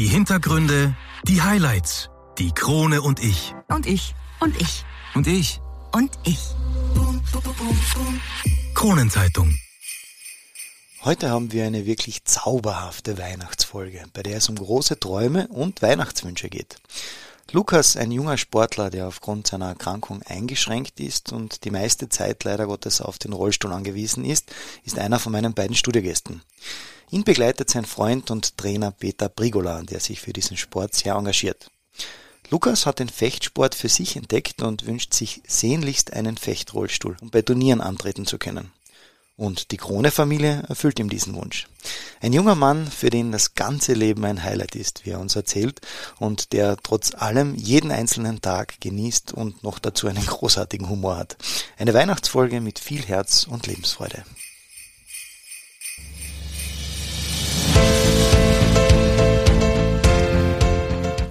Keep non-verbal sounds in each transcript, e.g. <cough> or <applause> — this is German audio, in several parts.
Die Hintergründe, die Highlights, die Krone und ich. Und ich. Und ich. Und ich. Und ich. Kronenzeitung. Heute haben wir eine wirklich zauberhafte Weihnachtsfolge, bei der es um große Träume und Weihnachtswünsche geht. Lukas, ein junger Sportler, der aufgrund seiner Erkrankung eingeschränkt ist und die meiste Zeit leider Gottes auf den Rollstuhl angewiesen ist, ist einer von meinen beiden Studiogästen. Ihn begleitet sein Freund und Trainer Peter Brigola, der sich für diesen Sport sehr engagiert. Lukas hat den Fechtsport für sich entdeckt und wünscht sich sehnlichst einen Fechtrollstuhl, um bei Turnieren antreten zu können. Und die Krone-Familie erfüllt ihm diesen Wunsch. Ein junger Mann, für den das ganze Leben ein Highlight ist, wie er uns erzählt, und der trotz allem jeden einzelnen Tag genießt und noch dazu einen <laughs> großartigen Humor hat. Eine Weihnachtsfolge mit viel Herz und Lebensfreude.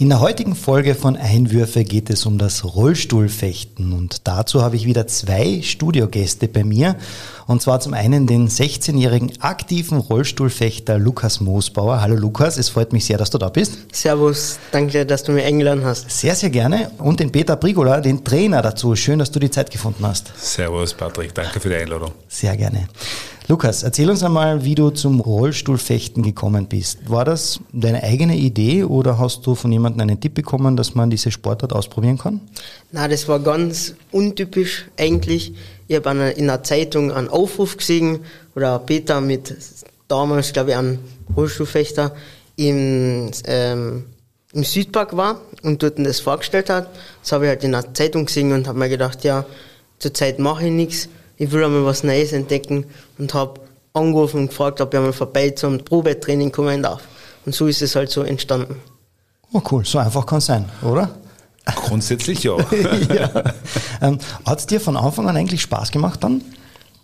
In der heutigen Folge von Einwürfe geht es um das Rollstuhlfechten. Und dazu habe ich wieder zwei Studiogäste bei mir und zwar zum einen den 16-jährigen aktiven Rollstuhlfechter Lukas Moosbauer. Hallo Lukas, es freut mich sehr, dass du da bist. Servus, danke, dass du mir eingeladen hast. Sehr, sehr gerne und den Peter Brigola, den Trainer dazu. Schön, dass du die Zeit gefunden hast. Servus Patrick, danke für die Einladung. Sehr gerne. Lukas, erzähl uns einmal, wie du zum Rollstuhlfechten gekommen bist. War das deine eigene Idee oder hast du von jemandem einen Tipp bekommen, dass man diese Sportart ausprobieren kann? Na, das war ganz untypisch eigentlich. Ich habe in einer Zeitung einen Aufruf gesehen, oder Peter mit damals, glaube ich, einem Rollstuhlfechter im, ähm, im Südpark war und dort das vorgestellt hat. Das habe ich halt in einer Zeitung gesehen und habe mir gedacht, ja, zurzeit mache ich nichts ich will einmal was Neues entdecken und habe angerufen und gefragt, ob ich einmal vorbei zum Probetraining kommen darf. Und so ist es halt so entstanden. Oh cool, so einfach kann es sein, oder? Grundsätzlich ja. <laughs> ja. Ähm, Hat es dir von Anfang an eigentlich Spaß gemacht dann?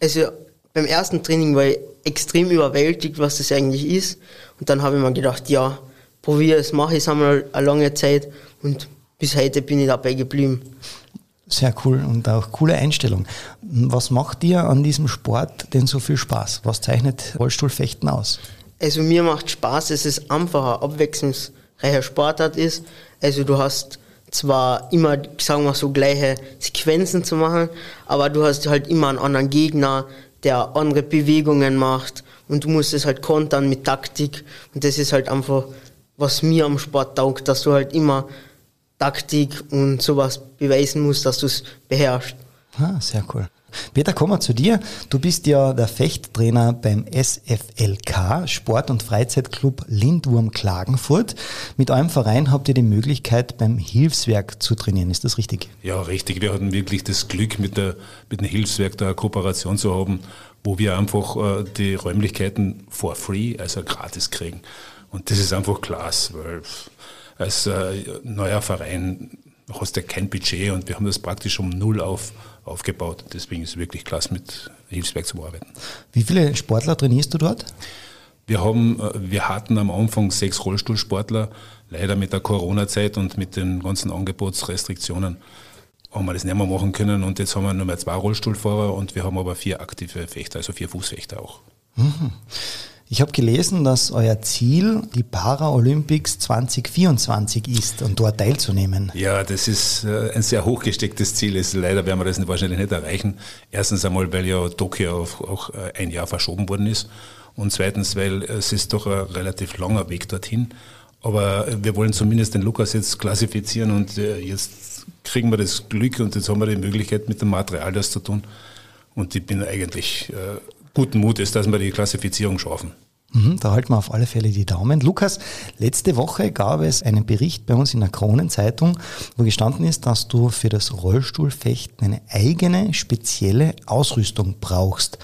Also beim ersten Training war ich extrem überwältigt, was das eigentlich ist. Und dann habe ich mir gedacht, ja, probiere es, mache ich es einmal eine lange Zeit und bis heute bin ich dabei geblieben. Sehr cool und auch coole Einstellung. Was macht dir an diesem Sport denn so viel Spaß? Was zeichnet Rollstuhlfechten aus? Also mir macht Spaß, dass es einfach ein abwechslungsreicher Sportart ist. Also du hast zwar immer, sagen wir so, gleiche Sequenzen zu machen, aber du hast halt immer einen anderen Gegner, der andere Bewegungen macht und du musst es halt kontern mit Taktik und das ist halt einfach, was mir am Sport taugt, dass du halt immer Taktik und sowas beweisen musst, dass du es beherrschst. Ah, sehr cool. Peter, kommen wir zu dir. Du bist ja der Fechttrainer beim SFLK, Sport- und Freizeitclub Lindwurm Klagenfurt. Mit eurem Verein habt ihr die Möglichkeit, beim Hilfswerk zu trainieren. Ist das richtig? Ja, richtig. Wir hatten wirklich das Glück, mit, der, mit dem Hilfswerk da eine Kooperation zu haben, wo wir einfach äh, die Räumlichkeiten for free, also gratis kriegen. Und das ist einfach klasse, weil als äh, neuer Verein hast du kein Budget und wir haben das praktisch um null auf, aufgebaut. Deswegen ist es wirklich klasse, mit Hilfswerk zu arbeiten. Wie viele Sportler trainierst du dort? Wir, haben, äh, wir hatten am Anfang sechs Rollstuhlsportler. Leider mit der Corona-Zeit und mit den ganzen Angebotsrestriktionen haben wir das nicht mehr machen können. Und jetzt haben wir nur mehr zwei Rollstuhlfahrer und wir haben aber vier aktive Fechter, also vier Fußfechter auch. Mhm. Ich habe gelesen, dass euer Ziel die Paralympics 2024 ist und dort teilzunehmen. Ja, das ist äh, ein sehr hochgestecktes Ziel. Leider werden wir das wahrscheinlich nicht erreichen. Erstens einmal, weil ja Tokio auch äh, ein Jahr verschoben worden ist. Und zweitens, weil es ist doch ein relativ langer Weg dorthin. Aber wir wollen zumindest den Lukas jetzt klassifizieren und äh, jetzt kriegen wir das Glück und jetzt haben wir die Möglichkeit, mit dem Material das zu tun. Und ich bin eigentlich guten Mutes, dass wir die Klassifizierung schaffen. Mhm, da halten wir auf alle Fälle die Daumen. Lukas, letzte Woche gab es einen Bericht bei uns in der Kronenzeitung, wo gestanden ist, dass du für das Rollstuhlfechten eine eigene spezielle Ausrüstung brauchst.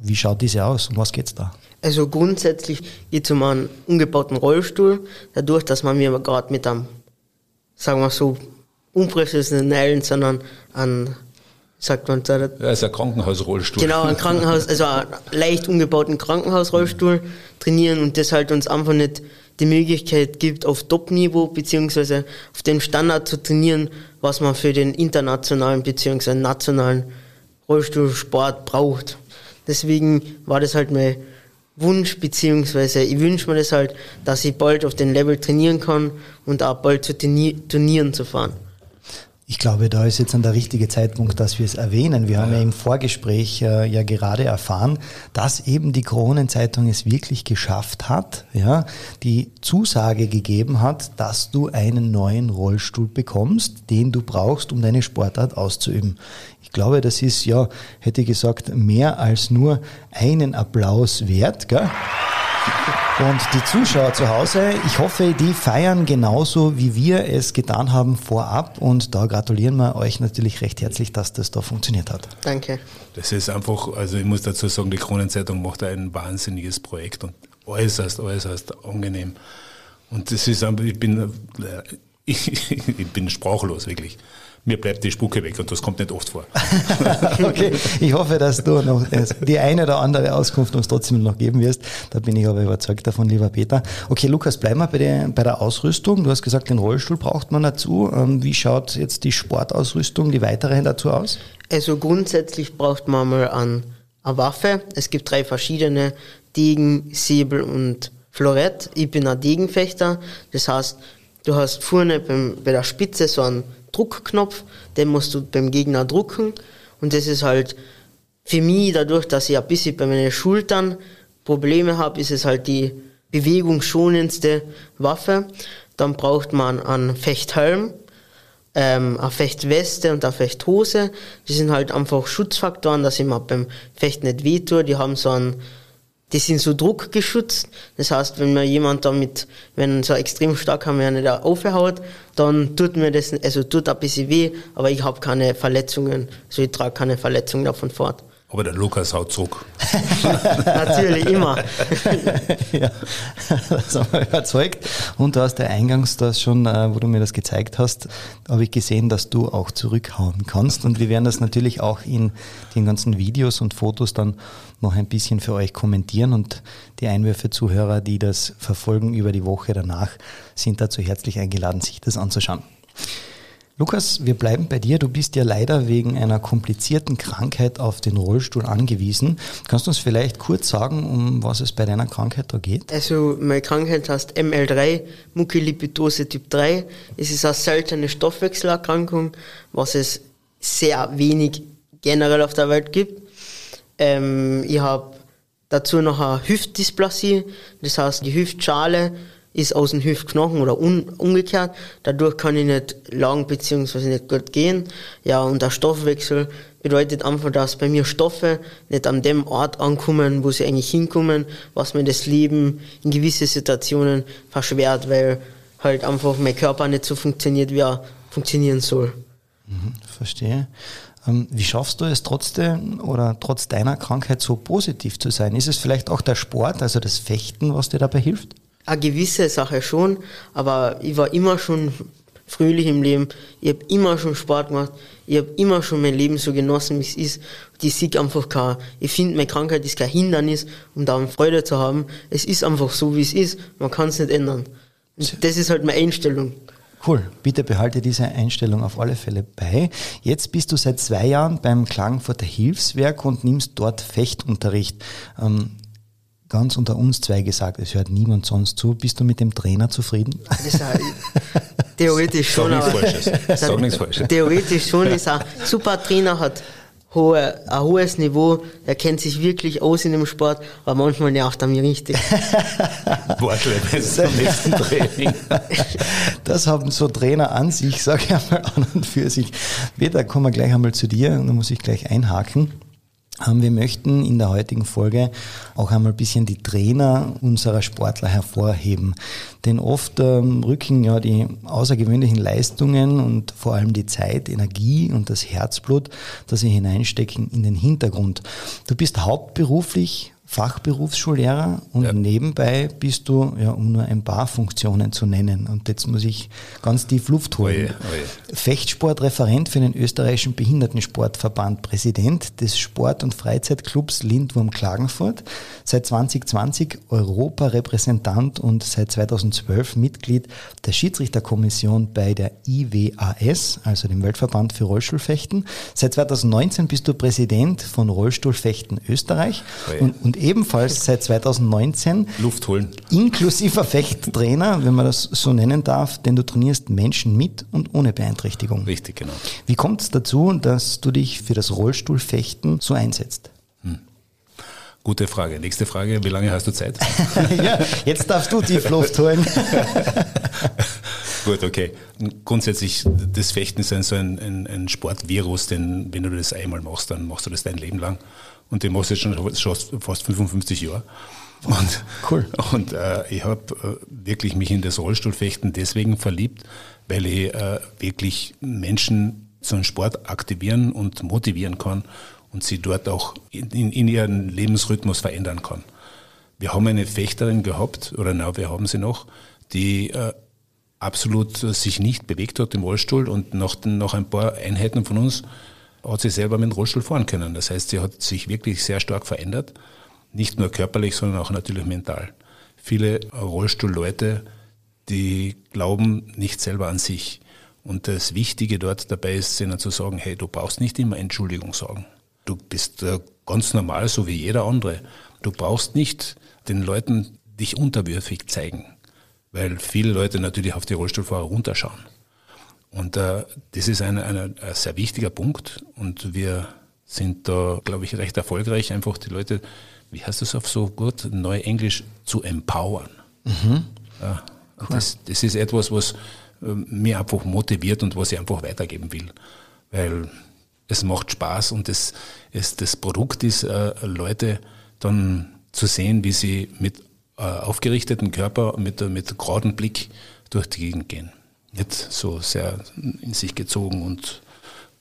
Wie schaut diese aus? Um was geht's da? Also grundsätzlich geht es um einen umgebauten Rollstuhl. Dadurch, dass man mir gerade mit einem sagen wir so, unprofessionellen, sondern an, sagt man da? Ja, ist ein Krankenhausrollstuhl. Genau, ein Krankenhaus, also einen leicht umgebauten Krankenhausrollstuhl trainieren und das halt uns einfach nicht die Möglichkeit gibt, auf Top-Niveau beziehungsweise auf den Standard zu trainieren, was man für den internationalen beziehungsweise nationalen Rollstuhlsport braucht. Deswegen war das halt mein Wunsch, beziehungsweise ich wünsche mir das halt, dass ich bald auf den Level trainieren kann und auch bald zu Turnieren zu fahren. Ich glaube, da ist jetzt an der richtige Zeitpunkt, dass wir es erwähnen. Wir haben ja im Vorgespräch äh, ja gerade erfahren, dass eben die Kronenzeitung es wirklich geschafft hat, ja, die Zusage gegeben hat, dass du einen neuen Rollstuhl bekommst, den du brauchst, um deine Sportart auszuüben. Ich glaube, das ist ja, hätte ich gesagt, mehr als nur einen Applaus wert, gell? Und die Zuschauer zu Hause, ich hoffe, die feiern genauso, wie wir es getan haben vorab. Und da gratulieren wir euch natürlich recht herzlich, dass das da funktioniert hat. Danke. Das ist einfach, also ich muss dazu sagen, die Kronenzeitung macht ein wahnsinniges Projekt und äußerst, äußerst angenehm. Und das ist einfach, ich bin, ich, <laughs> ich bin sprachlos, wirklich mir bleibt die Spucke weg und das kommt nicht oft vor. <laughs> okay, ich hoffe, dass du noch die eine oder andere Auskunft uns trotzdem noch geben wirst. Da bin ich aber überzeugt davon, lieber Peter. Okay, Lukas, bleiben wir bei der, bei der Ausrüstung. Du hast gesagt, den Rollstuhl braucht man dazu. Ähm, wie schaut jetzt die Sportausrüstung, die weitere dazu aus? Also grundsätzlich braucht man mal an eine Waffe. Es gibt drei verschiedene, Degen, Säbel und Florett. Ich bin ein Degenfechter. Das heißt, du hast vorne beim, bei der Spitze so einen Druckknopf, den musst du beim Gegner drucken. Und das ist halt für mich, dadurch, dass ich ein bisschen bei meinen Schultern Probleme habe, ist es halt die bewegungsschonendste Waffe. Dann braucht man einen Fechthelm, ähm, eine Fechtweste und eine Fechthose. Die sind halt einfach Schutzfaktoren, dass ich mir beim Fechten nicht wehtue. Die haben so einen die sind so druckgeschützt. Das heißt, wenn mir jemand damit, wenn so extrem stark haben, mir nicht aufhaut, dann tut mir das, also tut ein bisschen weh, aber ich habe keine Verletzungen. Also ich trage keine Verletzungen davon fort. Aber der Lukas haut zurück. <laughs> Natürlich, immer. <laughs> ja, das haben wir überzeugt. Und du hast ja eingangs das schon, äh, wo du mir das gezeigt hast, habe ich gesehen, dass du auch zurückhauen kannst. Und wir werden das natürlich auch in den ganzen Videos und Fotos dann noch ein bisschen für euch kommentieren. Und die Einwürfe-Zuhörer, die das verfolgen über die Woche danach, sind dazu herzlich eingeladen, sich das anzuschauen. Lukas, wir bleiben bei dir. Du bist ja leider wegen einer komplizierten Krankheit auf den Rollstuhl angewiesen. Kannst du uns vielleicht kurz sagen, um was es bei deiner Krankheit da geht? Also meine Krankheit heißt ML3, Mucolipidose Typ 3. Es ist eine seltene Stoffwechselerkrankung, was es sehr wenig generell auf der Welt gibt. Ähm, ich habe dazu noch eine Hüftdysplasie, das heißt die Hüftschale ist aus dem Hüftknochen oder un, umgekehrt. Dadurch kann ich nicht lang bzw. nicht gut gehen. Ja, und der Stoffwechsel bedeutet einfach, dass bei mir Stoffe nicht an dem Ort ankommen, wo sie eigentlich hinkommen, was mir das Leben in gewisse Situationen verschwert, weil halt einfach mein Körper nicht so funktioniert, wie er funktionieren soll. Mhm, verstehe. Ähm, wie schaffst du es trotzdem oder trotz deiner Krankheit so positiv zu sein? Ist es vielleicht auch der Sport, also das Fechten, was dir dabei hilft? Eine gewisse Sache schon, aber ich war immer schon fröhlich im Leben. Ich habe immer schon Sport gemacht. Ich habe immer schon mein Leben so genossen, wie es ist. Die sieht einfach kein, ich finde, meine Krankheit ist kein Hindernis, um daran Freude zu haben. Es ist einfach so, wie es ist. Man kann es nicht ändern. Und das ist halt meine Einstellung. Cool. Bitte behalte diese Einstellung auf alle Fälle bei. Jetzt bist du seit zwei Jahren beim Klagenfurter Hilfswerk und nimmst dort Fechtunterricht. Ähm, ganz unter uns zwei gesagt, es hört niemand sonst zu. Bist du mit dem Trainer zufrieden? Das ist <laughs> theoretisch schon. <laughs> Sag nichts Falsches. Sag nichts Falsches. Theoretisch schon ist ein <laughs> super Trainer, hat hohe, ein hohes Niveau, er kennt sich wirklich aus in dem Sport, aber manchmal nervt er mich richtig. bis zum nächsten Training. Das haben so Trainer an sich, sage ich einmal an und für sich. Peter, kommen wir gleich einmal zu dir und da muss ich gleich einhaken. Ähm, wir möchten in der heutigen Folge auch einmal ein bisschen die Trainer unserer Sportler hervorheben. Denn oft ähm, rücken ja die außergewöhnlichen Leistungen und vor allem die Zeit, Energie und das Herzblut, das sie hineinstecken, in den Hintergrund. Du bist hauptberuflich Fachberufsschullehrer und ja. nebenbei bist du, ja, um nur ein paar Funktionen zu nennen, und jetzt muss ich ganz tief Luft holen. Oje, oje. Fechtsportreferent für den österreichischen Behindertensportverband, Präsident des Sport- und Freizeitclubs Lindwurm Klagenfurt, seit 2020 Europarepräsentant und seit 2012 Mitglied der Schiedsrichterkommission bei der IWAS, also dem Weltverband für Rollstuhlfechten. Seit 2019 bist du Präsident von Rollstuhlfechten Österreich und, und ebenfalls seit 2019 Luft holen. Inklusiver Fechttrainer, wenn man das so nennen darf, denn du trainierst Menschen mit und ohne Beeinträchtigung. Richtig, genau. Wie kommt es dazu, dass du dich für das Rollstuhlfechten so einsetzt? Hm. Gute Frage. Nächste Frage, wie lange hast du Zeit? <laughs> ja, jetzt darfst du tief Luft holen. <laughs> Gut, okay. Grundsätzlich, das Fechten ist ein, so ein, ein, ein Sportvirus, denn wenn du das einmal machst, dann machst du das dein Leben lang. Und den machst du jetzt schon, schon fast 55 Jahre. Und, cool. Und äh, ich habe äh, wirklich mich in das Rollstuhlfechten deswegen verliebt, weil ich äh, wirklich Menschen zu einem Sport aktivieren und motivieren kann und sie dort auch in, in ihren Lebensrhythmus verändern kann. Wir haben eine Fechterin gehabt, oder na, wir haben sie noch, die äh, absolut sich nicht bewegt hat im Rollstuhl und nach, nach ein paar Einheiten von uns hat sie selber mit dem Rollstuhl fahren können. Das heißt, sie hat sich wirklich sehr stark verändert, nicht nur körperlich, sondern auch natürlich mental. Viele Rollstuhlleute, die glauben nicht selber an sich. Und das Wichtige dort dabei ist, ihnen zu sagen, hey, du brauchst nicht immer Entschuldigung sagen. Du bist äh, ganz normal, so wie jeder andere. Du brauchst nicht den Leuten dich unterwürfig zeigen, weil viele Leute natürlich auf die Rollstuhlfahrer runterschauen. Und äh, das ist ein, ein, ein sehr wichtiger Punkt und wir sind da, glaube ich, recht erfolgreich, einfach die Leute, wie heißt das auf so gut, Neuenglisch, zu empowern. Mhm. Ja, cool. das, das ist etwas, was äh, mir einfach motiviert und was ich einfach weitergeben will. Weil es macht Spaß und das, es, das Produkt ist, äh, Leute dann zu sehen, wie sie mit äh, aufgerichtetem Körper, mit, mit geradem Blick durch die Gegend gehen nicht so sehr in sich gezogen und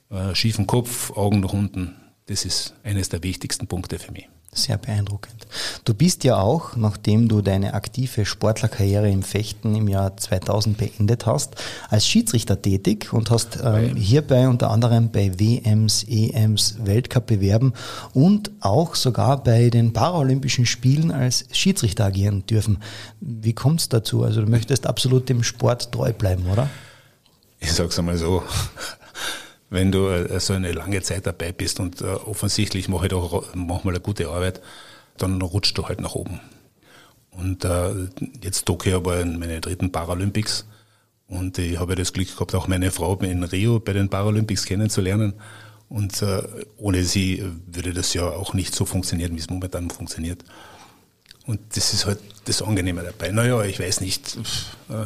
äh, schiefen Kopf, Augen nach unten. Das ist eines der wichtigsten Punkte für mich. Sehr beeindruckend. Du bist ja auch, nachdem du deine aktive Sportlerkarriere im Fechten im Jahr 2000 beendet hast, als Schiedsrichter tätig und hast ähm, hierbei unter anderem bei WMs, EMs, Weltcup-Bewerben und auch sogar bei den Paralympischen Spielen als Schiedsrichter agieren dürfen. Wie kommt es dazu? Also du möchtest absolut dem Sport treu bleiben, oder? Ich sag's einmal so wenn du äh, so eine lange Zeit dabei bist und äh, offensichtlich mache ich doch manchmal eine gute Arbeit, dann rutscht du halt nach oben. Und äh, jetzt Tokio war meine dritten Paralympics und ich habe das Glück gehabt, auch meine Frau in Rio bei den Paralympics kennenzulernen. Und ohne sie würde das ja auch nicht so funktionieren, wie es momentan funktioniert. Und das ist halt das Angenehme dabei. Naja, ich weiß nicht. Äh,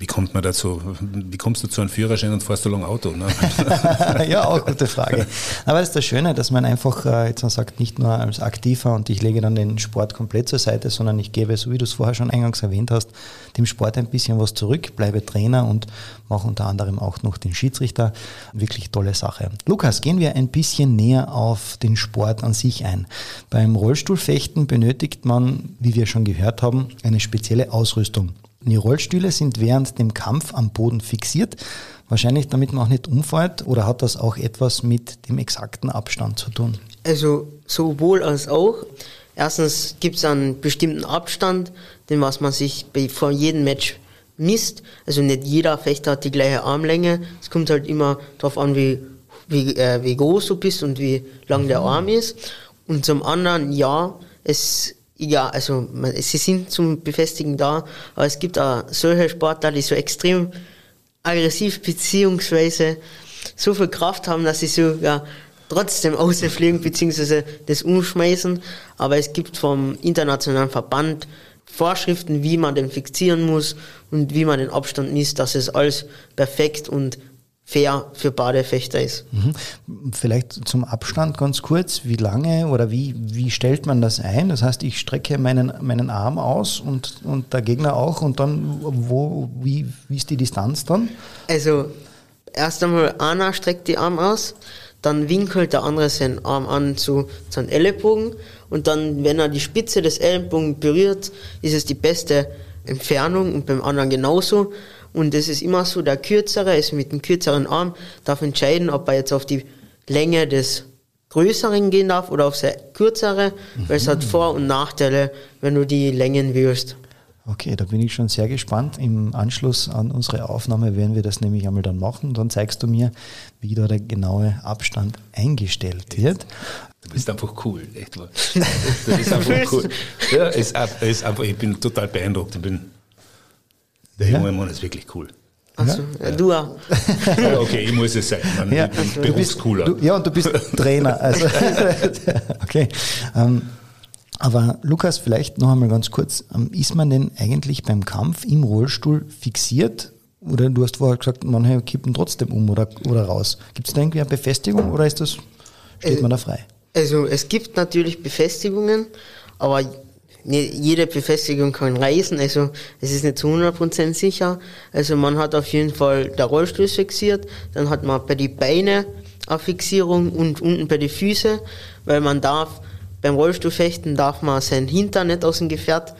wie kommt man dazu? Wie kommst du zu einem Führerschein und fährst so lange Auto? Ne? <laughs> ja, auch gute Frage. Aber das ist das Schöne, dass man einfach äh, jetzt man sagt, nicht nur als Aktiver und ich lege dann den Sport komplett zur Seite, sondern ich gebe, so wie du es vorher schon eingangs erwähnt hast, dem Sport ein bisschen was zurück, bleibe Trainer und mache unter anderem auch noch den Schiedsrichter. Wirklich tolle Sache. Lukas, gehen wir ein bisschen näher auf den Sport an sich ein. Beim Rollstuhlfechten benötigt man, wie wir schon gehört haben, eine spezielle Ausrüstung. Die Rollstühle sind während dem Kampf am Boden fixiert, wahrscheinlich damit man auch nicht umfällt oder hat das auch etwas mit dem exakten Abstand zu tun? Also sowohl als auch. Erstens gibt es einen bestimmten Abstand, den was man sich bei, vor jedem Match misst. Also nicht jeder Fechter hat die gleiche Armlänge. Es kommt halt immer darauf an, wie, wie, äh, wie groß du bist und wie lang der Arm ist. Und zum anderen, ja, es ja, also sie sind zum Befestigen da, aber es gibt auch solche Sportler, die so extrem aggressiv beziehungsweise so viel Kraft haben, dass sie sogar trotzdem <laughs> ausfliegen beziehungsweise das umschmeißen. Aber es gibt vom internationalen Verband Vorschriften, wie man den fixieren muss und wie man den Abstand misst, dass es alles perfekt und fair für Badefechter ist. Mhm. Vielleicht zum Abstand ganz kurz, wie lange oder wie, wie stellt man das ein? Das heißt, ich strecke meinen, meinen Arm aus und, und der Gegner auch und dann, wo, wie, wie ist die Distanz dann? Also, erst einmal einer streckt die Arm aus, dann winkelt der andere seinen Arm an zu seinem Ellenbogen und dann, wenn er die Spitze des Ellenbogens berührt, ist es die beste Entfernung und beim anderen genauso. Und es ist immer so, der Kürzere ist mit dem kürzeren Arm, darf entscheiden, ob er jetzt auf die Länge des Größeren gehen darf oder auf der kürzere, mhm. weil es hat Vor- und Nachteile, wenn du die Längen wählst. Okay, da bin ich schon sehr gespannt. Im Anschluss an unsere Aufnahme werden wir das nämlich einmal dann machen. Dann zeigst du mir, wie da der genaue Abstand eingestellt wird. Du bist einfach cool, echt wahr. <laughs> Du bist einfach cool. Ja, ist, ist einfach, ich bin total beeindruckt. Ich bin, der junge Mann ist wirklich cool. Achso, ja. du auch. okay, ich muss es sein. Man, ja, du bist cooler. Du, ja, und du bist Trainer. Also, <laughs> okay. Ähm, aber Lukas, vielleicht noch einmal ganz kurz. Ähm, ist man denn eigentlich beim Kampf im Rollstuhl fixiert? Oder du hast vorher gesagt, manche kippen trotzdem um oder, oder raus. Gibt es da irgendwie eine Befestigung oder ist das, steht man da frei? Also es gibt natürlich Befestigungen, aber jede Befestigung kann reißen, also es ist nicht zu 100% sicher. Also man hat auf jeden Fall der Rollstuhl fixiert, dann hat man bei den Beinen eine Fixierung und unten bei den Füßen, weil man darf, beim Rollstuhlfechten darf man sein Hintern nicht aus dem Gefährt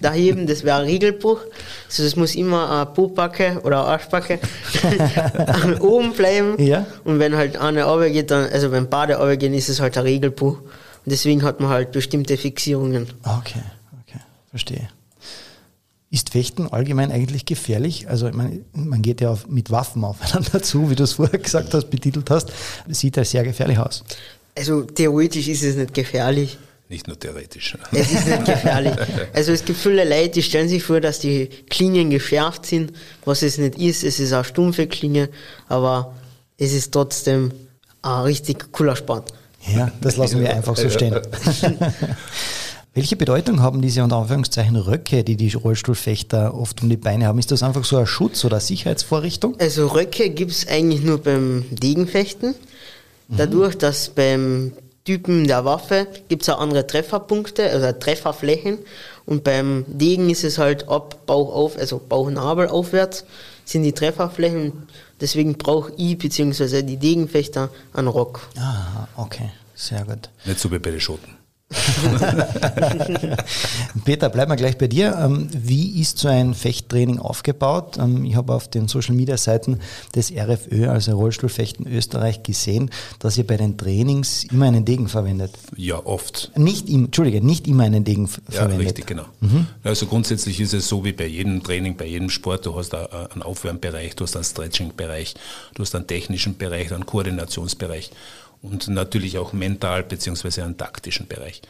da heben, das wäre ein Regelbruch. Also das muss immer eine Popacke oder eine Arschbacke <laughs> <laughs> oben bleiben. Ja. Und wenn halt eine runtergeht, dann, also wenn beide runtergehen, ist es halt ein Regelbruch. Und deswegen hat man halt bestimmte Fixierungen. Okay, okay, verstehe. Ist Fechten allgemein eigentlich gefährlich? Also ich meine, man geht ja auf, mit Waffen aufeinander <laughs> zu, wie du es vorher gesagt hast, betitelt hast. Das sieht ja sehr gefährlich aus. Also theoretisch ist es nicht gefährlich. Nicht nur theoretisch. Es ist nicht gefährlich. Also es gibt viele Leute, die stellen sich vor, dass die Klingen geschärft sind, was es nicht ist. Es ist eine stumpfe Klinge, aber es ist trotzdem ein richtig cooler Sport. Ja, das lassen wir einfach so stehen. <laughs> Welche Bedeutung haben diese unter Anführungszeichen Röcke, die die Rollstuhlfechter oft um die Beine haben? Ist das einfach so ein Schutz oder Sicherheitsvorrichtung? Also Röcke gibt es eigentlich nur beim Degenfechten. Dadurch, dass beim Typen der Waffe gibt es auch andere Trefferpunkte, also Trefferflächen. Und beim Degen ist es halt ab Bauch auf, also Bauchnabel aufwärts sind die Trefferflächen. Deswegen brauche ich bzw. die Degenfechter einen Rock. Ah, okay, sehr gut. Nicht so wie bei den Schoten. <laughs> Peter, bleiben wir gleich bei dir. Ähm, wie ist so ein Fechttraining aufgebaut? Ähm, ich habe auf den Social Media Seiten des RFÖ, also Rollstuhlfechten Österreich, gesehen, dass ihr bei den Trainings immer einen Degen verwendet. Ja, oft. Nicht im, Entschuldige, nicht immer einen Degen ja, verwendet. Ja, richtig, genau. Mhm. Also grundsätzlich ist es so wie bei jedem Training, bei jedem Sport. Du hast einen Aufwärmbereich, du hast einen Stretching-Bereich, du hast einen technischen Bereich, einen Koordinationsbereich und natürlich auch mental beziehungsweise einen taktischen Bereich.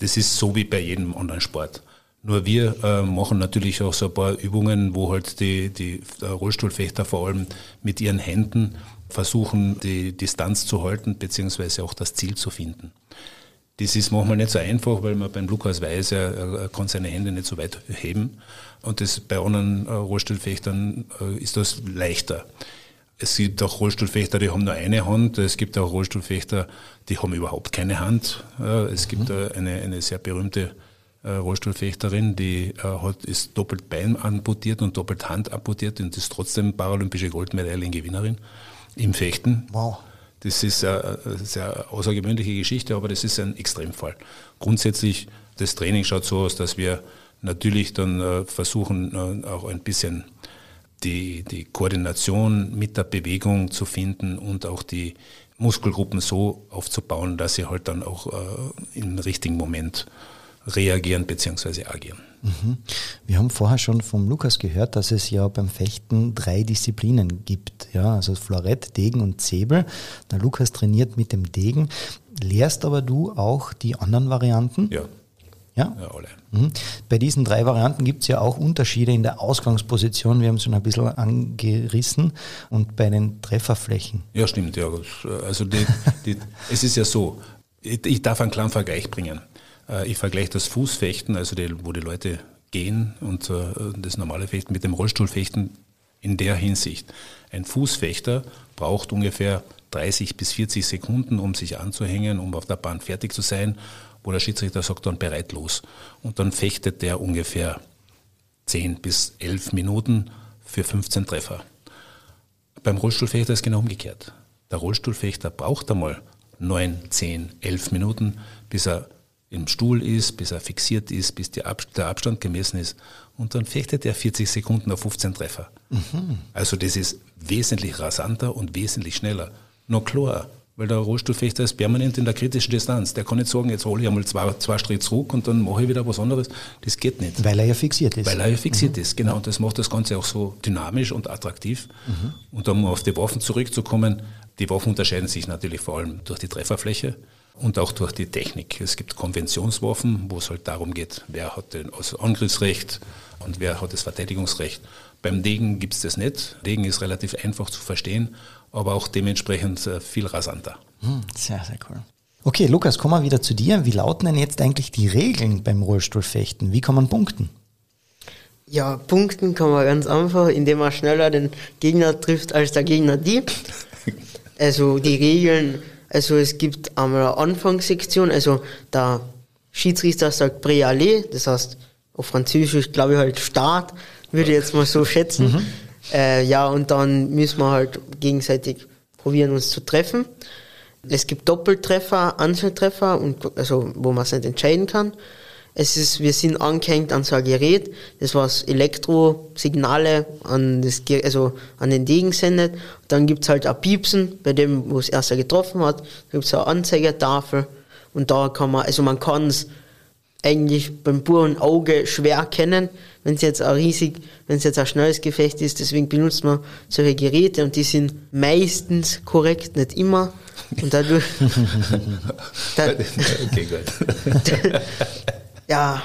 Das ist so wie bei jedem anderen Sport. Nur wir äh, machen natürlich auch so ein paar Übungen, wo halt die, die Rollstuhlfechter vor allem mit ihren Händen versuchen, die Distanz zu halten, beziehungsweise auch das Ziel zu finden. Das ist manchmal nicht so einfach, weil man beim Lukas weiß, er, er kann seine Hände nicht so weit heben. Und das bei anderen äh, Rollstuhlfechtern äh, ist das leichter. Es gibt auch Rollstuhlfechter, die haben nur eine Hand. Es gibt auch Rollstuhlfechter, die haben überhaupt keine Hand. Es gibt mhm. eine, eine sehr berühmte äh, Rollstuhlfechterin, die äh, hat, ist doppelt Bein amputiert und doppelt Hand amputiert und ist trotzdem paralympische Goldmedaillengewinnerin im Fechten. Wow. Das ist eine sehr außergewöhnliche Geschichte, aber das ist ein Extremfall. Grundsätzlich, das Training schaut so aus, dass wir natürlich dann äh, versuchen, auch ein bisschen die, die Koordination mit der Bewegung zu finden und auch die Muskelgruppen so aufzubauen, dass sie halt dann auch äh, im richtigen Moment reagieren bzw. agieren. Mhm. Wir haben vorher schon vom Lukas gehört, dass es ja beim Fechten drei Disziplinen gibt. Ja, also Florett, Degen und Säbel. Der Lukas trainiert mit dem Degen. Lehrst aber du auch die anderen Varianten? Ja. Ja? Ja, alle. Mhm. Bei diesen drei Varianten gibt es ja auch Unterschiede in der Ausgangsposition. Wir haben es schon ein bisschen angerissen und bei den Trefferflächen. Ja, stimmt. Ja. Also die, die, <laughs> es ist ja so, ich, ich darf einen kleinen Vergleich bringen. Äh, ich vergleiche das Fußfechten, also die, wo die Leute gehen und äh, das normale Fechten mit dem Rollstuhlfechten in der Hinsicht. Ein Fußfechter braucht ungefähr 30 bis 40 Sekunden, um sich anzuhängen, um auf der Bahn fertig zu sein wo der Schiedsrichter sagt dann bereit los. Und dann fechtet der ungefähr 10 bis 11 Minuten für 15 Treffer. Beim Rollstuhlfechter ist es genau umgekehrt. Der Rollstuhlfechter braucht einmal neun, zehn, elf Minuten, bis er im Stuhl ist, bis er fixiert ist, bis der Abstand gemessen ist. Und dann fechtet er 40 Sekunden auf 15 Treffer. Mhm. Also das ist wesentlich rasanter und wesentlich schneller. Noch klar, weil der Rollstuhlfechter ist permanent in der kritischen Distanz. Der kann nicht sagen, jetzt hole ich einmal zwei, zwei Schritte zurück und dann mache ich wieder was anderes. Das geht nicht. Weil er ja fixiert ist. Weil er ja fixiert mhm. ist, genau. Und das macht das Ganze auch so dynamisch und attraktiv. Mhm. Und um auf die Waffen zurückzukommen, die Waffen unterscheiden sich natürlich vor allem durch die Trefferfläche und auch durch die Technik. Es gibt Konventionswaffen, wo es halt darum geht, wer hat das Angriffsrecht und wer hat das Verteidigungsrecht. Beim Degen gibt es das nicht. Degen ist relativ einfach zu verstehen, aber auch dementsprechend äh, viel rasanter. Hm, sehr, sehr cool. Okay, Lukas, kommen wir wieder zu dir. Wie lauten denn jetzt eigentlich die Regeln beim Rollstuhlfechten? Wie kann man punkten? Ja, punkten kann man ganz einfach, indem man schneller den Gegner trifft als der Gegner die. <laughs> Also die Regeln, also es gibt einmal eine Anfangssektion, also der Schiedsrichter sagt Préalé, das heißt auf Französisch glaube ich halt Start, würde ich jetzt mal so schätzen. Mhm. Äh, ja, und dann müssen wir halt gegenseitig probieren, uns zu treffen. Es gibt Doppeltreffer, Einzeltreffer, und, also wo man es nicht entscheiden kann. Es ist, wir sind angehängt an so ein Gerät, das was Elektrosignale an, das, also an den Degen sendet. Dann gibt's halt ein Piepsen, bei dem, wo es erster getroffen hat. Da gibt's eine Anzeigetafel. Und da kann man, also man kann es eigentlich beim puren Auge schwer erkennen, wenn es jetzt ein riesig, wenn es jetzt ein schnelles Gefecht ist. Deswegen benutzt man solche Geräte und die sind meistens korrekt, nicht immer. Und dadurch. <laughs> da, okay, gut. <laughs> Ja.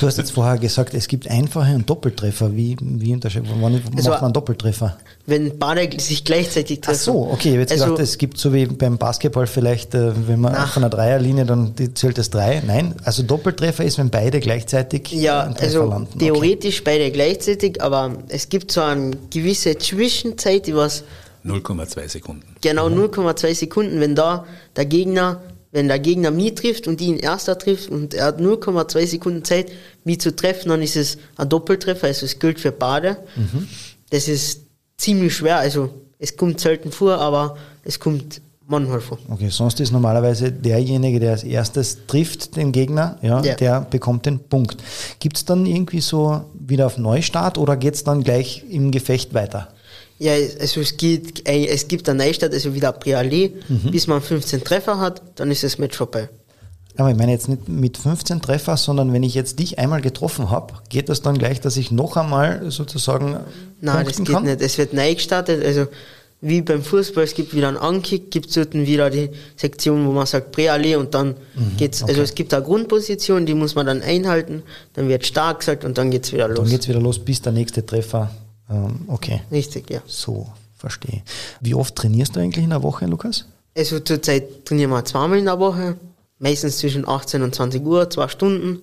Du hast jetzt vorher gesagt, es gibt einfache und Doppeltreffer. Wie, wie unterscheidet wann also, macht man Doppeltreffer? Wenn beide sich gleichzeitig treffen. Ach so, okay. Jetzt also, gedacht, es gibt so wie beim Basketball vielleicht, äh, wenn man nach. von einer Dreierlinie, dann zählt das drei. Nein, also Doppeltreffer ist, wenn beide gleichzeitig ja, einen Treffer also landen. Theoretisch okay. beide gleichzeitig, aber es gibt so eine gewisse Zwischenzeit, die was 0,2 Sekunden. Genau, mhm. 0,2 Sekunden, wenn da der Gegner wenn der Gegner mich trifft und ihn erster trifft und er hat 0,2 Sekunden Zeit, mich zu treffen, dann ist es ein Doppeltreffer, also es gilt für beide. Mhm. Das ist ziemlich schwer, also es kommt selten vor, aber es kommt manchmal vor. Okay, sonst ist normalerweise derjenige, der als erstes trifft den Gegner, ja, ja. der bekommt den Punkt. Gibt es dann irgendwie so wieder auf Neustart oder geht es dann gleich im Gefecht weiter? Ja, also es gibt, es gibt eine Neustadt, also wieder Prialé, mhm. bis man 15 Treffer hat, dann ist das Match vorbei. Aber ich meine jetzt nicht mit 15 Treffer, sondern wenn ich jetzt dich einmal getroffen habe, geht das dann gleich, dass ich noch einmal sozusagen. Nein, das geht kann? nicht. Es wird neu gestartet. Also wie beim Fußball, es gibt wieder einen Ankick, gibt es dort wieder die Sektion, wo man sagt Präallee und dann mhm, geht's, also okay. also es gibt eine Grundposition, die muss man dann einhalten, dann wird stark gesagt und dann geht es wieder los. Dann geht es wieder los, bis der nächste Treffer ähm, okay. Richtig, ja. So, verstehe. Wie oft trainierst du eigentlich in der Woche, Lukas? Also zurzeit trainieren wir zweimal in der Woche, meistens zwischen 18 und 20 Uhr, zwei Stunden.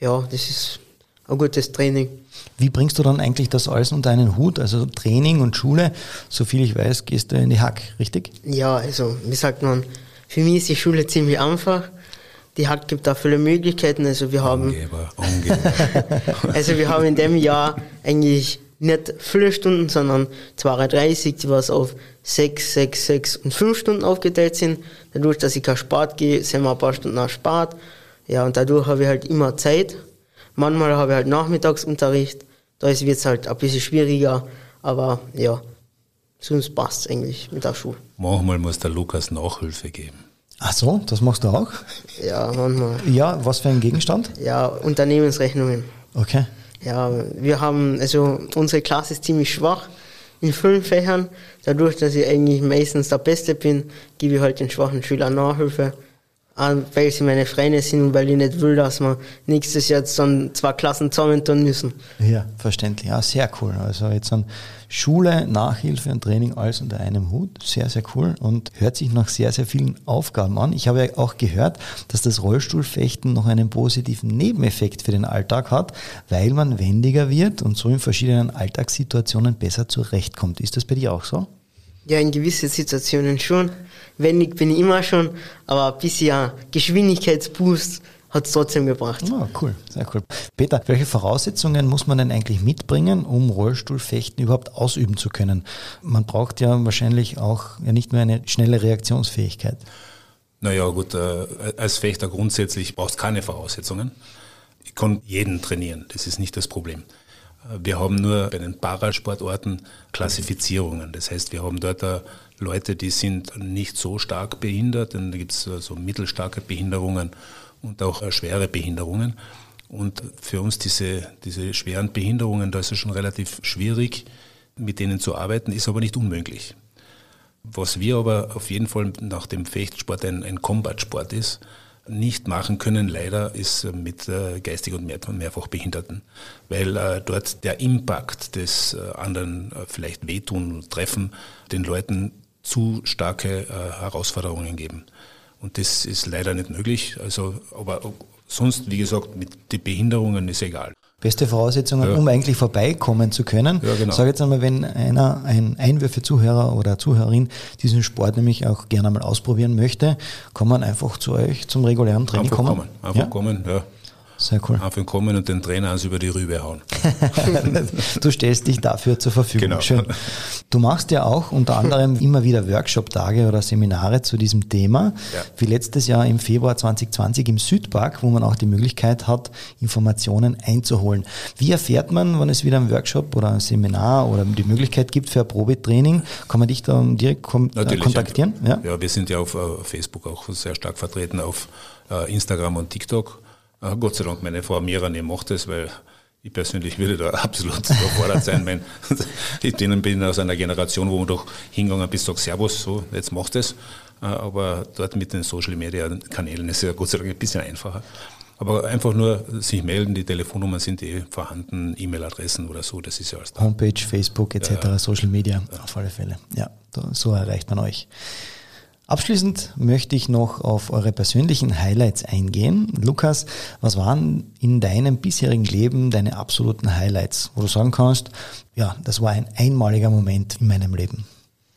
Ja, das ist ein gutes Training. Wie bringst du dann eigentlich das alles unter einen Hut? Also Training und Schule, soviel ich weiß, gehst du in die Hack, richtig? Ja, also wie sagt man, für mich ist die Schule ziemlich einfach. Die Hack gibt da viele Möglichkeiten. Also wir haben, Angeber, Angeber. <laughs> also wir haben in dem Jahr eigentlich nicht viele Stunden, sondern 32, die was auf 6, 6, 6 und 5 Stunden aufgeteilt sind. Dadurch, dass ich kein Sport gehe, sind wir ein paar Stunden nach Sport. Ja, und dadurch habe ich halt immer Zeit. Manchmal habe ich halt Nachmittagsunterricht. Da wird es halt ein bisschen schwieriger. Aber ja, sonst passt es eigentlich mit der Schule. Manchmal muss der Lukas Nachhilfe geben. Ach so, das machst du auch? Ja, manchmal. Ja, was für ein Gegenstand? Ja, Unternehmensrechnungen. Okay. Ja, wir haben, also unsere Klasse ist ziemlich schwach in vielen Fächern. Dadurch, dass ich eigentlich meistens der Beste bin, gebe ich halt den schwachen Schülern Nachhilfe weil sie meine Freunde sind und weil ich nicht will, dass wir nächstes Jahr dann zwei Klassen zusammen tun müssen. Ja, verständlich. Ja, sehr cool. Also jetzt an Schule, Nachhilfe und Training alles unter einem Hut. Sehr, sehr cool und hört sich nach sehr, sehr vielen Aufgaben an. Ich habe ja auch gehört, dass das Rollstuhlfechten noch einen positiven Nebeneffekt für den Alltag hat, weil man wendiger wird und so in verschiedenen Alltagssituationen besser zurechtkommt. Ist das bei dir auch so? Ja, in gewissen Situationen schon. Wendig bin ich immer schon, aber ein bisschen Geschwindigkeitsboost hat es trotzdem gebracht. Oh, cool, sehr cool. Peter, welche Voraussetzungen muss man denn eigentlich mitbringen, um Rollstuhlfechten überhaupt ausüben zu können? Man braucht ja wahrscheinlich auch ja nicht nur eine schnelle Reaktionsfähigkeit. Naja, gut, äh, als Fechter grundsätzlich brauchst du keine Voraussetzungen. Ich kann jeden trainieren, das ist nicht das Problem. Wir haben nur bei den Parasportorten Klassifizierungen. Das heißt, wir haben dort Leute, die sind nicht so stark behindert, dann gibt es so mittelstarke Behinderungen und auch äh, schwere Behinderungen. Und für uns diese, diese schweren Behinderungen, da ist es schon relativ schwierig, mit denen zu arbeiten, ist aber nicht unmöglich. Was wir aber auf jeden Fall nach dem Fechtsport ein, ein Combat-Sport ist, nicht machen können, leider, ist äh, mit äh, geistig und mehr, mehrfach Behinderten, weil äh, dort der Impact des anderen vielleicht wehtun, treffen, den Leuten zu starke Herausforderungen geben. Und das ist leider nicht möglich. Also, aber sonst, wie gesagt, mit den Behinderungen ist egal. Beste Voraussetzungen, ja. um eigentlich vorbeikommen zu können. Ja, genau. Sag jetzt einmal, wenn einer, ein Einwürfe-Zuhörer oder Zuhörerin diesen Sport nämlich auch gerne einmal ausprobieren möchte, kann man einfach zu euch zum regulären Training einfach kommen. kommen. Einfach ja? kommen, ja. Sehr cool. Einfach kommen und den Trainer ans über die Rübe hauen. <laughs> du stellst dich dafür zur Verfügung. Genau. Schön. Du machst ja auch unter anderem <laughs> immer wieder Workshop-Tage oder Seminare zu diesem Thema. Ja. Wie letztes Jahr im Februar 2020 im Südpark, wo man auch die Möglichkeit hat, Informationen einzuholen. Wie erfährt man, wenn es wieder ein Workshop oder ein Seminar oder die Möglichkeit gibt für ein Probetraining? Kann man dich da direkt äh, Natürlich, kontaktieren? Ja. ja, wir sind ja auf uh, Facebook auch sehr stark vertreten, auf uh, Instagram und TikTok. Äh, Gott sei Dank, meine Frau Mira nicht macht das, weil ich persönlich würde da <laughs> absolut überfordert sein. Mein, <laughs> ich bin aus einer Generation, wo man doch hingegangen bis sagt, Servus, so, jetzt macht es. Äh, aber dort mit den Social Media Kanälen ist es ja Gott sei Dank ein bisschen einfacher. Aber einfach nur sich melden, die Telefonnummern sind eh vorhanden, E-Mail-Adressen oder so, das ist ja alles da. Homepage, Facebook etc., ja, Social Media, auf alle Fälle. Ja, so erreicht man euch. Abschließend möchte ich noch auf eure persönlichen Highlights eingehen. Lukas, was waren in deinem bisherigen Leben deine absoluten Highlights, wo du sagen kannst, ja, das war ein einmaliger Moment in meinem Leben?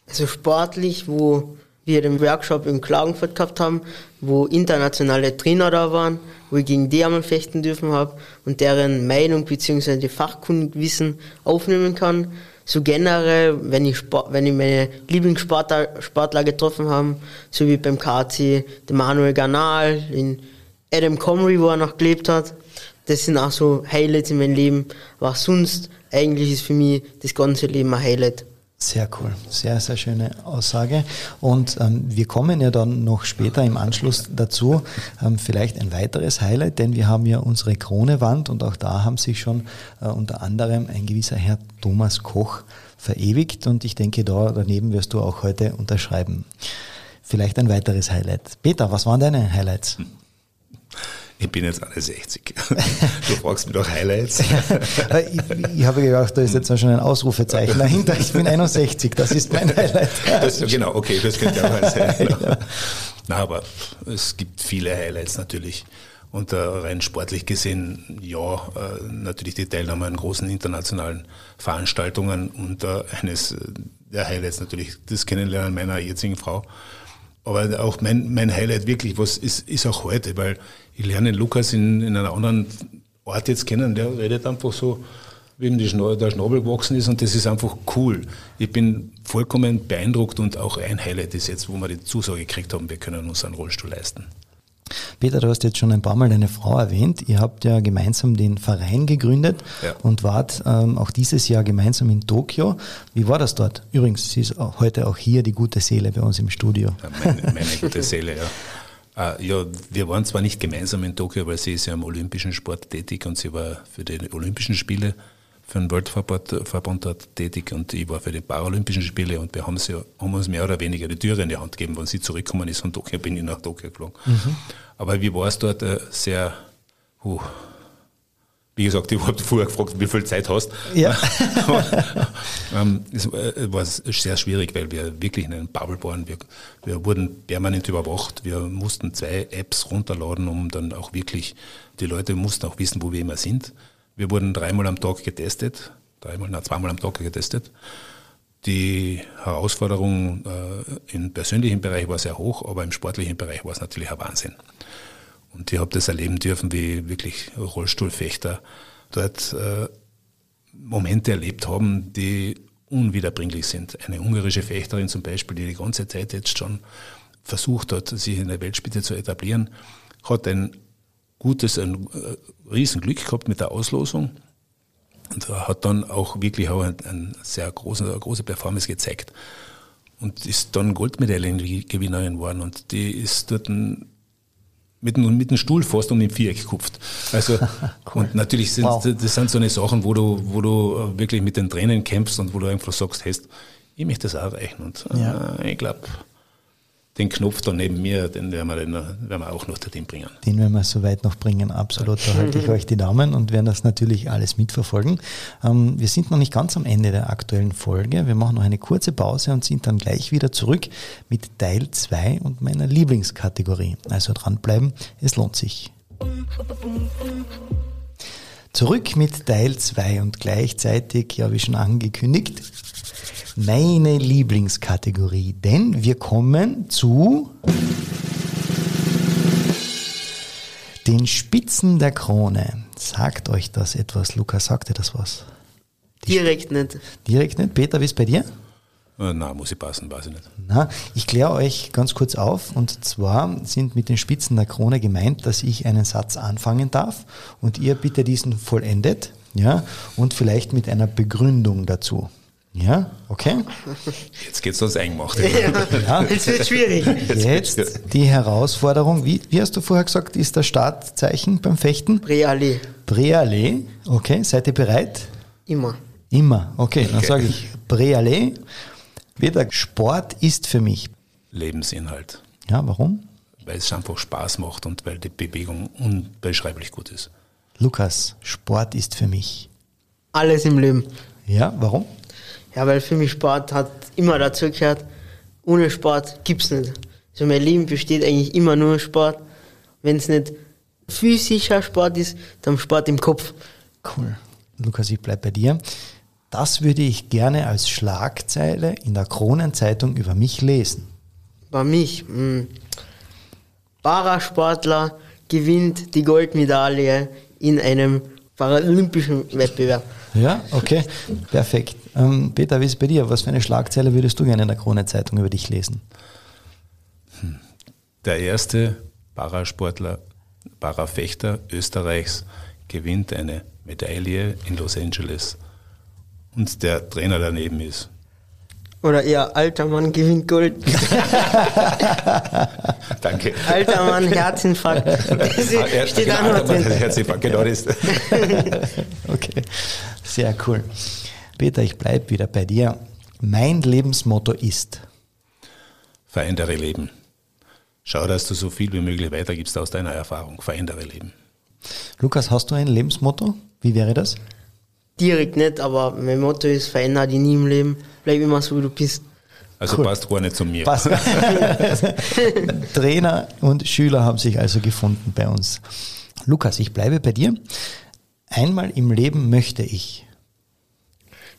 Also sportlich, wo wir den Workshop in Klagenfurt gehabt haben, wo internationale Trainer da waren, wo ich gegen die einmal fechten dürfen habe und deren Meinung bzw. Fachkundenwissen aufnehmen kann so generell, wenn ich, Sport, wenn ich meine Lieblingssportler Sportler getroffen habe, so wie beim KC, der Manuel Garnal, in Adam Comrie, wo er noch gelebt hat, das sind auch so Highlights in meinem Leben. Aber sonst, eigentlich ist für mich das ganze Leben ein Highlight. Sehr cool, sehr, sehr schöne Aussage. Und ähm, wir kommen ja dann noch später im Anschluss dazu, ähm, vielleicht ein weiteres Highlight, denn wir haben ja unsere Kronewand und auch da haben sich schon äh, unter anderem ein gewisser Herr Thomas Koch verewigt und ich denke, da daneben wirst du auch heute unterschreiben. Vielleicht ein weiteres Highlight. Peter, was waren deine Highlights? Ich bin jetzt 61. <laughs> Du fragst mich doch Highlights. <laughs> ich, ich, habe gedacht, da ist jetzt schon ein Ausrufezeichen dahinter. Ich bin 61, das ist mein Highlight. Das, genau, okay, das könnte auch sein. <laughs> Genau. Na, aber es gibt viele Highlights natürlich. Und äh, rein sportlich gesehen, ja, äh, natürlich die Teilnahme an großen internationalen Veranstaltungen und äh, eines der Highlights natürlich das Kennenlernen meiner jetzigen Frau. Aber auch mein, mein Highlight wirklich, was ist, ist auch heute, weil ich lerne Lukas in, in einer anderen Ort jetzt kennen, der redet einfach so, wie ihm Schna der Schnabel gewachsen ist und das ist einfach cool. Ich bin vollkommen beeindruckt und auch ein Highlight ist jetzt, wo wir die Zusage gekriegt haben, wir können uns einen Rollstuhl leisten. Peter, du hast jetzt schon ein paar Mal deine Frau erwähnt. Ihr habt ja gemeinsam den Verein gegründet ja. und wart ähm, auch dieses Jahr gemeinsam in Tokio. Wie war das dort? Übrigens, sie ist auch heute auch hier die gute Seele bei uns im Studio. Ja, meine, meine gute <laughs> Seele, ja. Uh, ja, wir waren zwar nicht gemeinsam in Tokio, weil sie ist ja im olympischen Sport tätig und sie war für die Olympischen Spiele für den Weltverband dort tätig und ich war für die Paralympischen Spiele und wir haben, sie, haben uns mehr oder weniger die Türe in die Hand gegeben. Wenn sie zurückgekommen ist von Tokio, bin ich nach Tokio geflogen. Mhm. Aber wie war es dort? Äh, sehr, uh, wie gesagt, ich habe vorher gefragt, wie viel Zeit hast. Ja. <laughs> Ähm, es war sehr schwierig, weil wir wirklich in einem Bubble waren. Wir, wir wurden permanent überwacht. Wir mussten zwei Apps runterladen, um dann auch wirklich, die Leute mussten auch wissen, wo wir immer sind. Wir wurden dreimal am Tag getestet, dreimal, na, zweimal am Tag getestet. Die Herausforderung äh, im persönlichen Bereich war sehr hoch, aber im sportlichen Bereich war es natürlich ein Wahnsinn. Und ich habe das erleben dürfen, wie wirklich Rollstuhlfechter dort äh, Momente erlebt haben, die unwiederbringlich sind. Eine ungarische Fechterin zum Beispiel, die die ganze Zeit jetzt schon versucht hat, sich in der Weltspitze zu etablieren, hat ein gutes, ein äh, Riesenglück gehabt mit der Auslosung und hat dann auch wirklich auch ein, ein sehr große, eine große Performance gezeigt und ist dann Goldmedaillengewinnerin geworden und die ist dort ein, mit, einem, mit einem Stuhl fast um den Viereck gekupft. Also, <laughs> cool. und natürlich sind, wow. das sind so eine Sachen, wo du, wo du wirklich mit den Tränen kämpfst und wo du einfach sagst, hey, ich möchte das auch erreichen und ja. äh, ich glaube, den Knopf da neben mir, den werden wir, den werden wir auch noch dorthin bringen. Den werden wir soweit noch bringen, absolut. Da halte ich <laughs> euch die Daumen und werden das natürlich alles mitverfolgen. Ähm, wir sind noch nicht ganz am Ende der aktuellen Folge. Wir machen noch eine kurze Pause und sind dann gleich wieder zurück mit Teil 2 und meiner Lieblingskategorie. Also dranbleiben, es lohnt sich. Zurück mit Teil 2 und gleichzeitig, ja wie schon angekündigt, meine Lieblingskategorie, denn wir kommen zu den Spitzen der Krone. Sagt euch das etwas, Lukas? Sagt ihr das was? Die Direkt nicht. Direkt nicht. Peter, wie ist bei dir? Äh, na, muss ich passen, weiß ich nicht. Na, ich kläre euch ganz kurz auf. Und zwar sind mit den Spitzen der Krone gemeint, dass ich einen Satz anfangen darf und ihr bitte diesen vollendet. Ja, und vielleicht mit einer Begründung dazu. Ja, okay. Jetzt geht's uns eingemacht. Ja, <laughs> jetzt wird schwierig. Jetzt die Herausforderung, wie, wie hast du vorher gesagt, ist das Startzeichen beim Fechten? Prealé. Prealé, okay. Seid ihr bereit? Immer. Immer, okay. Dann okay. sage ich Prealé. Wieder Sport ist für mich. Lebensinhalt. Ja, warum? Weil es einfach Spaß macht und weil die Bewegung unbeschreiblich gut ist. Lukas, Sport ist für mich. Alles im Leben. Ja, warum? Ja, weil für mich Sport hat immer dazu gehört, ohne Sport gibt es nicht. Also mein Leben besteht eigentlich immer nur aus Sport. Wenn es nicht physischer Sport ist, dann Sport im Kopf. Cool. Lukas, ich bleibe bei dir. Das würde ich gerne als Schlagzeile in der Kronenzeitung über mich lesen. Bei mich? Mh. Hm. Parasportler gewinnt die Goldmedaille in einem paralympischen Wettbewerb. Ja, okay, perfekt. Ähm, Peter, wie ist es bei dir? Was für eine Schlagzeile würdest du gerne in der Krone-Zeitung über dich lesen? Hm. Der erste Parasportler, Parafechter Österreichs gewinnt eine Medaille in Los Angeles und der Trainer daneben ist. Oder eher alter Mann gewinnt Gold. <laughs> Danke. Alter Mann, Herzinfarkt. <laughs> Das ah, steht genau, auch noch drin. Herzinfarkt, genau das. <laughs> okay, sehr cool. Peter, ich bleibe wieder bei dir. Mein Lebensmotto ist? Verändere Leben. Schau, dass du so viel wie möglich weitergibst aus deiner Erfahrung. Verändere Leben. Lukas, hast du ein Lebensmotto? Wie wäre das? Direkt nicht, aber mein Motto ist, verändere dich nie im Leben, bleib immer so, wie du bist. Also cool. passt gar nicht zu mir. Passt. <laughs> Trainer und Schüler haben sich also gefunden bei uns. Lukas, ich bleibe bei dir. Einmal im Leben möchte ich.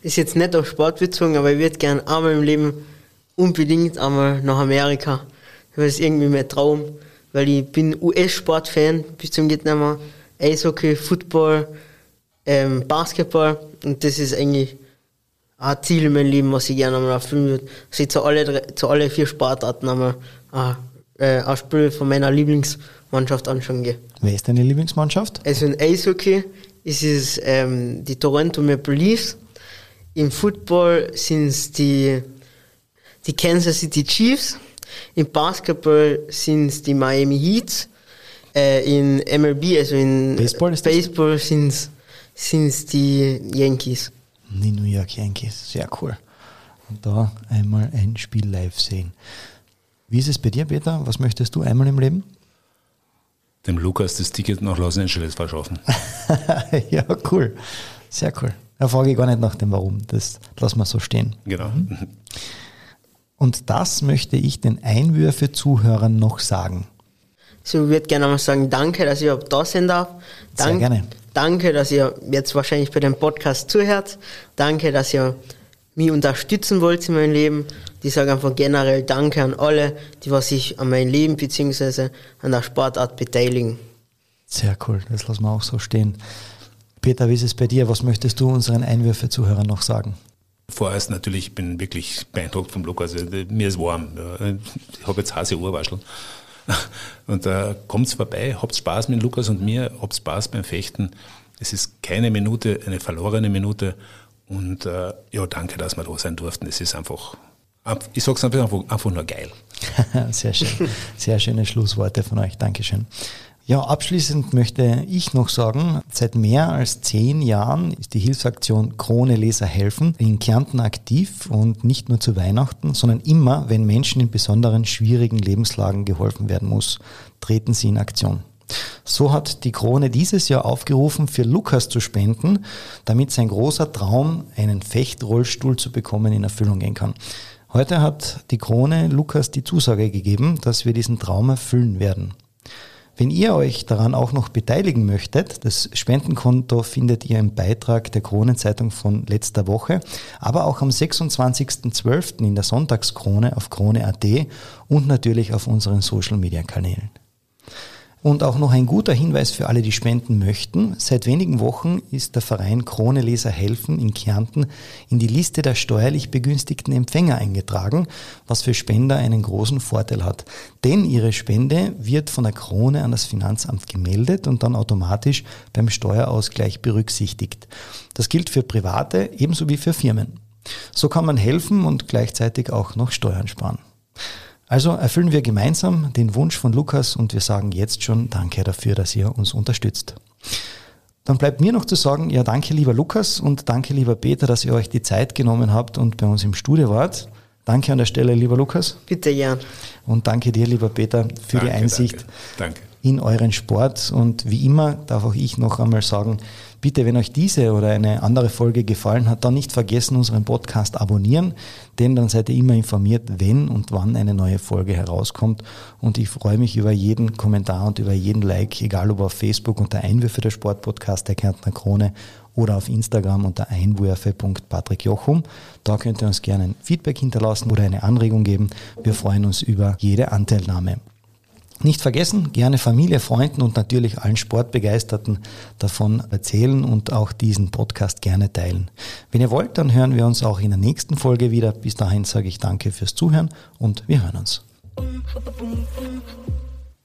Ist jetzt nicht auf Sport bezogen, aber ich würde gerne einmal im Leben unbedingt einmal nach Amerika. Das ist irgendwie mein Traum, weil ich bin US-Sportfan bis zum geht nicht mehr. Eishockey, Football, ähm, Basketball und das ist eigentlich ein Ziel in meinem Leben, was ich gerne einmal erfüllen würde. Dass ich zu alle, zu alle vier Sportarten einmal ein, äh, ein Spiel von meiner Lieblingsmannschaft anschauen gehe. Wer ist deine Lieblingsmannschaft? Also in Eishockey ist es ähm, die Toronto Maple Leafs. Im Football sind es die, die Kansas City Chiefs. Im Basketball sind es die Miami Heats. Äh, in MLB, also in Baseball, Baseball sind es sind es die Yankees. Die New York Yankees, sehr cool. Und da einmal ein Spiel live sehen. Wie ist es bei dir, Peter? Was möchtest du einmal im Leben? Dem Lukas das Ticket nach Los Angeles verschaffen. <laughs> ja, cool. Sehr cool. Da frage ich gar nicht nach dem Warum. Das lassen wir so stehen. Genau. Und das möchte ich den Einwürfe-Zuhörern noch sagen. So, ich würde gerne mal sagen, danke, dass ich da sein darf. Dank, Sehr gerne. Danke, dass ihr jetzt wahrscheinlich bei dem Podcast zuhört. Danke, dass ihr mich unterstützen wollt in meinem Leben. Ich sage einfach generell Danke an alle, die was sich an meinem Leben bzw. an der Sportart beteiligen. Sehr cool, das lassen wir auch so stehen. Peter, wie ist es bei dir? Was möchtest du unseren Einwürfe-Zuhörern noch sagen? Vorerst natürlich, ich bin wirklich beeindruckt vom Lukas. Also, mir ist warm. Ich habe jetzt heiße Ohrwascheln. Und da äh, kommt vorbei, habt Spaß mit Lukas und mir, habt Spaß beim Fechten. Es ist keine Minute, eine verlorene Minute. Und äh, ja, danke, dass wir da sein durften. Es ist einfach, ich sage es einfach, einfach nur geil. <laughs> Sehr schön. Sehr schöne Schlussworte von euch. Dankeschön. Ja, abschließend möchte ich noch sagen, seit mehr als zehn Jahren ist die Hilfsaktion Krone Leser helfen in Kärnten aktiv und nicht nur zu Weihnachten, sondern immer, wenn Menschen in besonderen schwierigen Lebenslagen geholfen werden muss, treten sie in Aktion. So hat die Krone dieses Jahr aufgerufen, für Lukas zu spenden, damit sein großer Traum, einen Fechtrollstuhl zu bekommen, in Erfüllung gehen kann. Heute hat die Krone Lukas die Zusage gegeben, dass wir diesen Traum erfüllen werden. Wenn ihr euch daran auch noch beteiligen möchtet, das Spendenkonto findet ihr im Beitrag der Kronenzeitung von letzter Woche, aber auch am 26.12. in der Sonntagskrone auf krone.at und natürlich auf unseren Social Media Kanälen. Und auch noch ein guter Hinweis für alle, die spenden möchten. Seit wenigen Wochen ist der Verein Krone Leser helfen in Kärnten in die Liste der steuerlich begünstigten Empfänger eingetragen, was für Spender einen großen Vorteil hat. Denn ihre Spende wird von der Krone an das Finanzamt gemeldet und dann automatisch beim Steuerausgleich berücksichtigt. Das gilt für Private ebenso wie für Firmen. So kann man helfen und gleichzeitig auch noch Steuern sparen. Also erfüllen wir gemeinsam den Wunsch von Lukas und wir sagen jetzt schon Danke dafür, dass ihr uns unterstützt. Dann bleibt mir noch zu sagen, ja, danke lieber Lukas und danke lieber Peter, dass ihr euch die Zeit genommen habt und bei uns im Studio wart. Danke an der Stelle, lieber Lukas. Bitte, Jan. Und danke dir, lieber Peter, für danke, die Einsicht danke. Danke. in euren Sport. Und wie immer darf auch ich noch einmal sagen, Bitte, wenn euch diese oder eine andere Folge gefallen hat, dann nicht vergessen, unseren Podcast abonnieren, denn dann seid ihr immer informiert, wenn und wann eine neue Folge herauskommt. Und ich freue mich über jeden Kommentar und über jeden Like, egal ob auf Facebook unter Einwürfe der Sportpodcast der Kärntner Krone oder auf Instagram unter einwürfe.patrickjochum. Da könnt ihr uns gerne ein Feedback hinterlassen oder eine Anregung geben. Wir freuen uns über jede Anteilnahme. Nicht vergessen, gerne Familie, Freunden und natürlich allen Sportbegeisterten davon erzählen und auch diesen Podcast gerne teilen. Wenn ihr wollt, dann hören wir uns auch in der nächsten Folge wieder. Bis dahin sage ich danke fürs Zuhören und wir hören uns.